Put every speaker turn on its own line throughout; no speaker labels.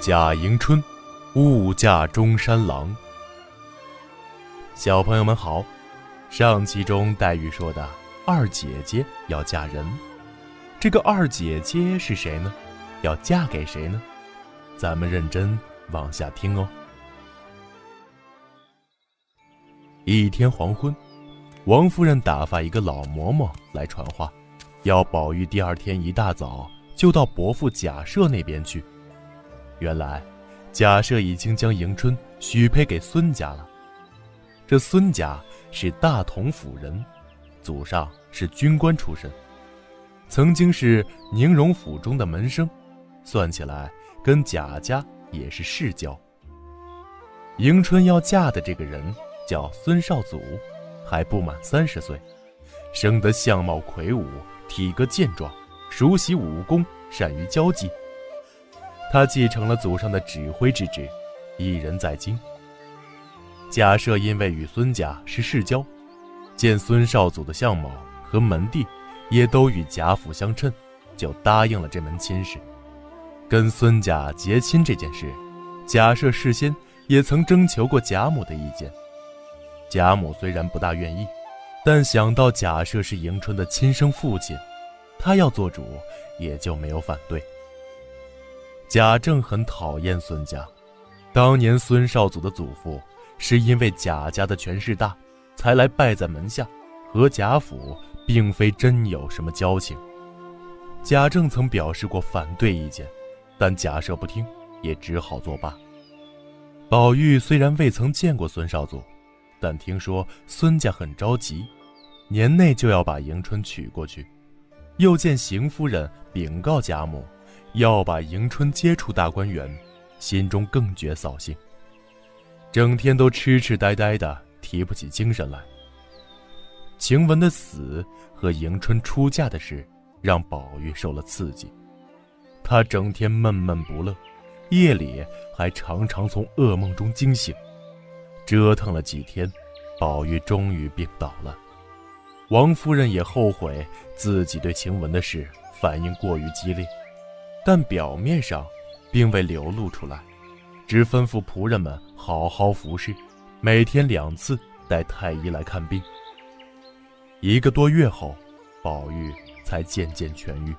贾迎春，误嫁中山狼。小朋友们好，上集中黛玉说的二姐姐要嫁人，这个二姐姐是谁呢？要嫁给谁呢？咱们认真往下听哦。一天黄昏，王夫人打发一个老嬷嬷来传话，要宝玉第二天一大早就到伯父贾赦那边去。原来，贾赦已经将迎春许配给孙家了。这孙家是大同府人，祖上是军官出身，曾经是宁荣府中的门生，算起来跟贾家也是世交。迎春要嫁的这个人叫孙绍祖，还不满三十岁，生得相貌魁梧，体格健壮，熟悉武功，善于交际。他继承了祖上的指挥之职，一人在京。贾赦因为与孙家是世交，见孙少祖的相貌和门第也都与贾府相称，就答应了这门亲事。跟孙家结亲这件事，贾赦事先也曾征求过贾母的意见。贾母虽然不大愿意，但想到贾赦是迎春的亲生父亲，他要做主，也就没有反对。贾政很讨厌孙家，当年孙少祖的祖父是因为贾家的权势大，才来拜在门下，和贾府并非真有什么交情。贾政曾表示过反对意见，但贾赦不听，也只好作罢。宝玉虽然未曾见过孙少祖，但听说孙家很着急，年内就要把迎春娶过去，又见邢夫人禀告贾母。要把迎春接出大观园，心中更觉扫兴，整天都痴痴呆呆的，提不起精神来。晴雯的死和迎春出嫁的事，让宝玉受了刺激，他整天闷闷不乐，夜里还常常从噩梦中惊醒。折腾了几天，宝玉终于病倒了。王夫人也后悔自己对晴雯的事反应过于激烈。但表面上，并未流露出来，只吩咐仆人们好好服侍，每天两次带太医来看病。一个多月后，宝玉才渐渐痊愈。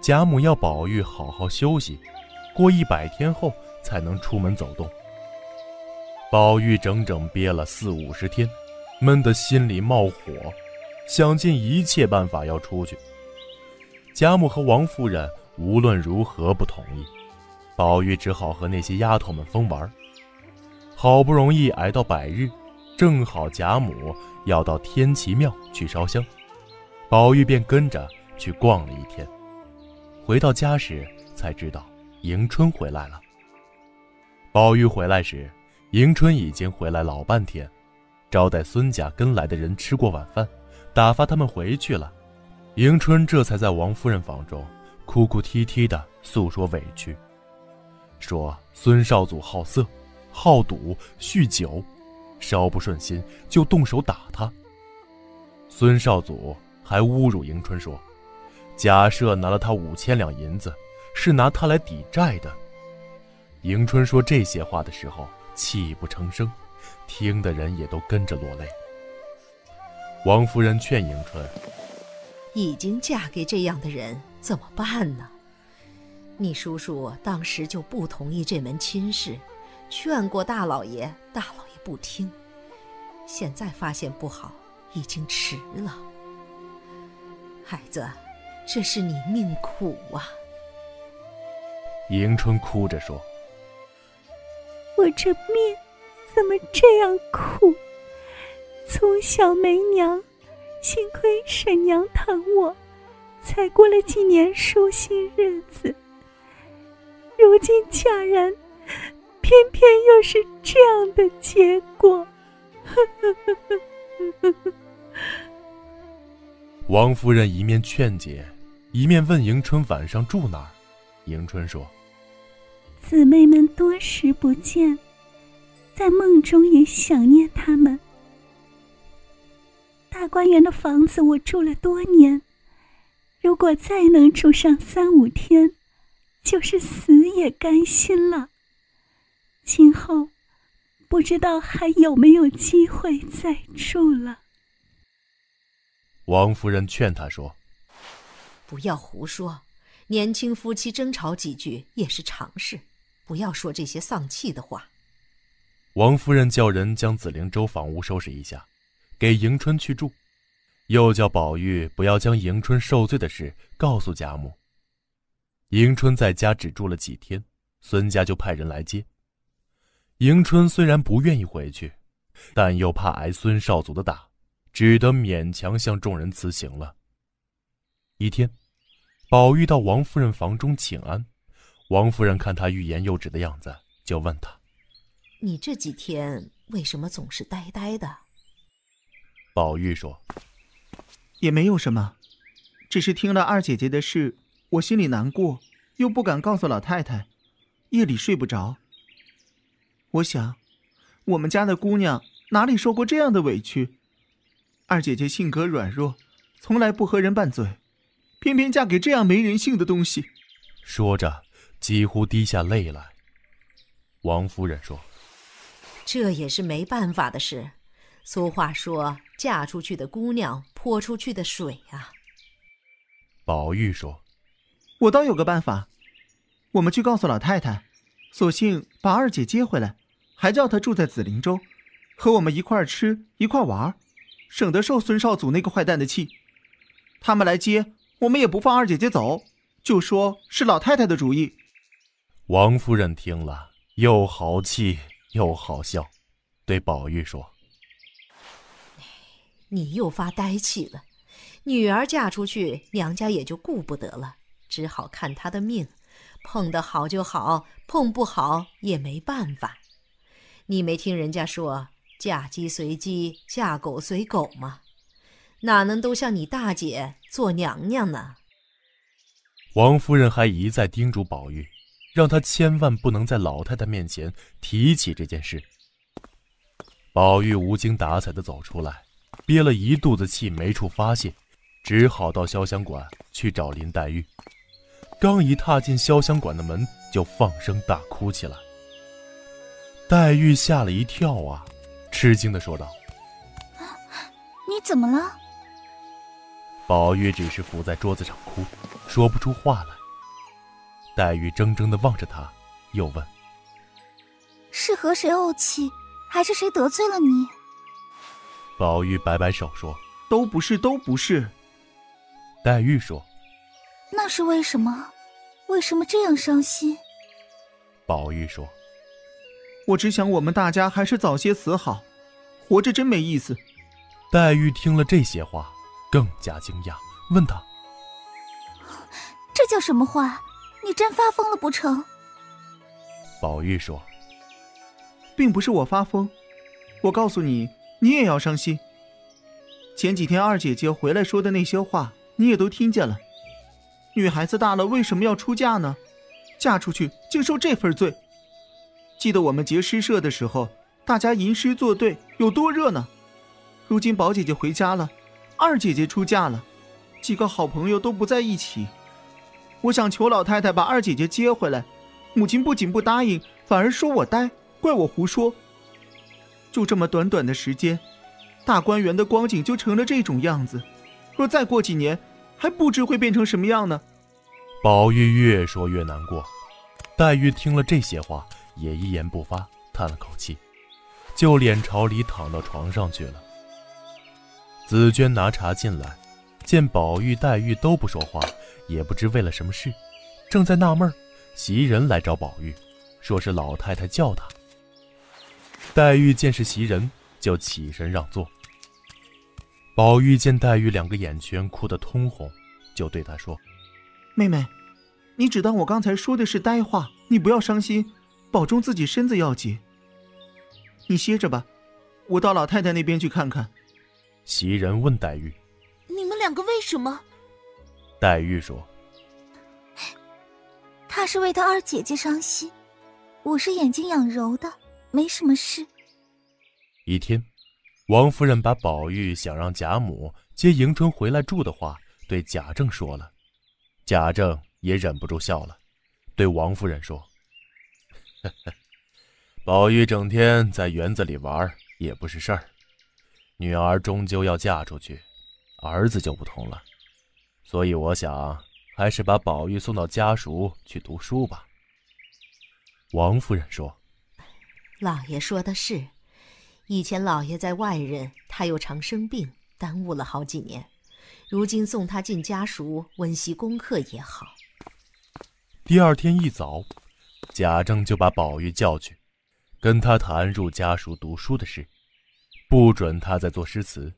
贾母要宝玉好好休息，过一百天后才能出门走动。宝玉整整憋了四五十天，闷得心里冒火，想尽一切办法要出去。贾母和王夫人。无论如何不同意，宝玉只好和那些丫头们疯玩。好不容易挨到百日，正好贾母要到天齐庙去烧香，宝玉便跟着去逛了一天。回到家时才知道迎春回来了。宝玉回来时，迎春已经回来老半天，招待孙家跟来的人吃过晚饭，打发他们回去了。迎春这才在王夫人房中。哭哭啼啼的诉说委屈，说孙少祖好色、好赌、酗酒，稍不顺心就动手打他。孙少祖还侮辱迎春说，贾赦拿了他五千两银子，是拿他来抵债的。迎春说这些话的时候泣不成声，听的人也都跟着落泪。王夫人劝迎春。
已经嫁给这样的人，怎么办呢？你叔叔当时就不同意这门亲事，劝过大老爷，大老爷不听。现在发现不好，已经迟了。孩子，这是你命苦啊！
迎春哭着说：“
我这命怎么这样苦？从小没娘。”幸亏婶娘疼我，才过了几年舒心日子。如今嫁人，偏偏又是这样的结果。
王夫人一面劝解，一面问迎春晚上住哪儿。迎春说：“
姊妹们多时不见，在梦中也想念他们。”大观园的房子我住了多年，如果再能住上三五天，就是死也甘心了。今后不知道还有没有机会再住了。
王夫人劝他说：“
不要胡说，年轻夫妻争吵几句也是常事，不要说这些丧气的话。”
王夫人叫人将紫灵洲房屋收拾一下，给迎春去住，又叫宝玉不要将迎春受罪的事告诉贾母。迎春在家只住了几天，孙家就派人来接。迎春虽然不愿意回去，但又怕挨孙少祖的打，只得勉强向众人辞行了。一天，宝玉到王夫人房中请安，王夫人看他欲言又止的样子，就问他。
你这几天为什么总是呆呆的？
宝玉说：“
也没有什么，只是听了二姐姐的事，我心里难过，又不敢告诉老太太，夜里睡不着。我想，我们家的姑娘哪里受过这样的委屈？二姐姐性格软弱，从来不和人拌嘴，偏偏嫁给这样没人性的东西。”
说着，几乎滴下泪来。王夫人说。
这也是没办法的事。俗话说：“嫁出去的姑娘泼出去的水啊。”
宝玉说：“
我倒有个办法，我们去告诉老太太，索性把二姐接回来，还叫她住在紫菱洲，和我们一块儿吃一块儿玩，省得受孙少祖那个坏蛋的气。他们来接我们，也不放二姐姐走，就说是老太太的主意。”
王夫人听了，又豪气。又好笑，对宝玉说：“
你又发呆气了。女儿嫁出去，娘家也就顾不得了，只好看她的命，碰得好就好，碰不好也没办法。你没听人家说‘嫁鸡随鸡，嫁狗随狗’吗？哪能都像你大姐做娘娘呢？”
王夫人还一再叮嘱宝玉。让他千万不能在老太太面前提起这件事。宝玉无精打采的走出来，憋了一肚子气没处发泄，只好到潇湘馆去找林黛玉。刚一踏进潇湘馆的门，就放声大哭起来。黛玉吓了一跳啊，吃惊的说道：“
你怎么了？”
宝玉只是伏在桌子上哭，说不出话来。黛玉怔怔的望着他，又问：“
是和谁怄气，还是谁得罪了你？”
宝玉摆摆手说：“
都不是，都不是。”
黛玉说：“
那是为什么？为什么这样伤心？”
宝玉说：“
我只想我们大家还是早些死好，活着真没意思。”
黛玉听了这些话，更加惊讶，问他：“
这叫什么话？”你真发疯了不成？
宝玉说：“
并不是我发疯，我告诉你，你也要伤心。前几天二姐姐回来说的那些话，你也都听见了。女孩子大了，为什么要出嫁呢？嫁出去竟受这份罪。记得我们结诗社的时候，大家吟诗作对，有多热闹。如今宝姐姐回家了，二姐姐出嫁了，几个好朋友都不在一起。”我想求老太太把二姐姐接回来，母亲不仅不答应，反而说我呆，怪我胡说。就这么短短的时间，大观园的光景就成了这种样子。若再过几年，还不知会变成什么样呢。
宝玉越说越难过，黛玉听了这些话，也一言不发，叹了口气，就脸朝里躺到床上去了。紫娟拿茶进来，见宝玉、黛玉都不说话。也不知为了什么事，正在纳闷袭人来找宝玉，说是老太太叫他。黛玉见是袭人，就起身让座。宝玉见黛玉两个眼圈哭得通红，就对她说：“
妹妹，你只当我刚才说的是呆话，你不要伤心，保重自己身子要紧。你歇着吧，我到老太太那边去看看。”
袭人问黛玉：“
你们两个为什么？”
黛玉说：“
他是为他二姐姐伤心，我是眼睛养柔的，没什么事。”
一天，王夫人把宝玉想让贾母接迎春回来住的话对贾政说了，贾政也忍不住笑了，对王夫人说：“宝玉整天在园子里玩也不是事儿，女儿终究要嫁出去，儿子就不同了。所以我想，还是把宝玉送到家塾去读书吧。”王夫人说：“
老爷说的是，以前老爷在外人，他又常生病，耽误了好几年。如今送他进家塾温习功课也好。”
第二天一早，贾政就把宝玉叫去，跟他谈入家塾读书的事，不准他再做诗词，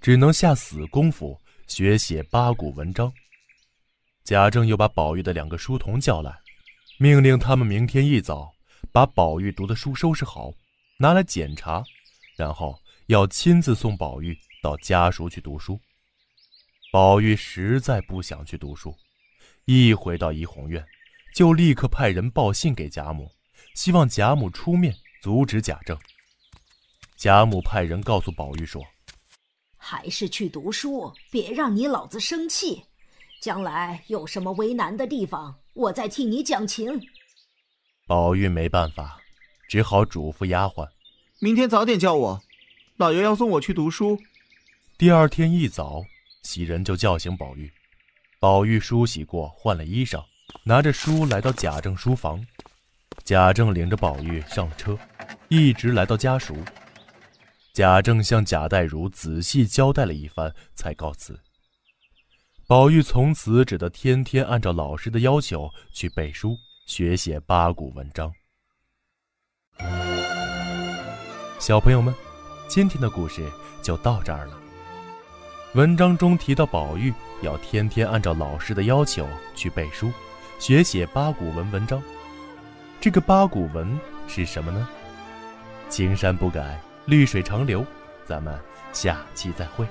只能下死功夫学写八股文章。贾政又把宝玉的两个书童叫来，命令他们明天一早把宝玉读的书收拾好，拿来检查，然后要亲自送宝玉到家塾去读书。宝玉实在不想去读书，一回到怡红院。就立刻派人报信给贾母，希望贾母出面阻止贾政。贾母派人告诉宝玉说：“
还是去读书，别让你老子生气。将来有什么为难的地方，我再替你讲情。”
宝玉没办法，只好嘱咐丫鬟：“
明天早点叫我，老爷要送我去读书。”
第二天一早，袭人就叫醒宝玉。宝玉梳洗过，换了衣裳。拿着书来到贾政书房，贾政领着宝玉上了车，一直来到家塾。贾政向贾代儒仔细交代了一番，才告辞。宝玉从此只得天天按照老师的要求去背书，学写八股文章。小朋友们，今天的故事就到这儿了。文章中提到宝玉要天天按照老师的要求去背书。学写八股文文章，这个八股文是什么呢？青山不改，绿水长流。咱们下期再会。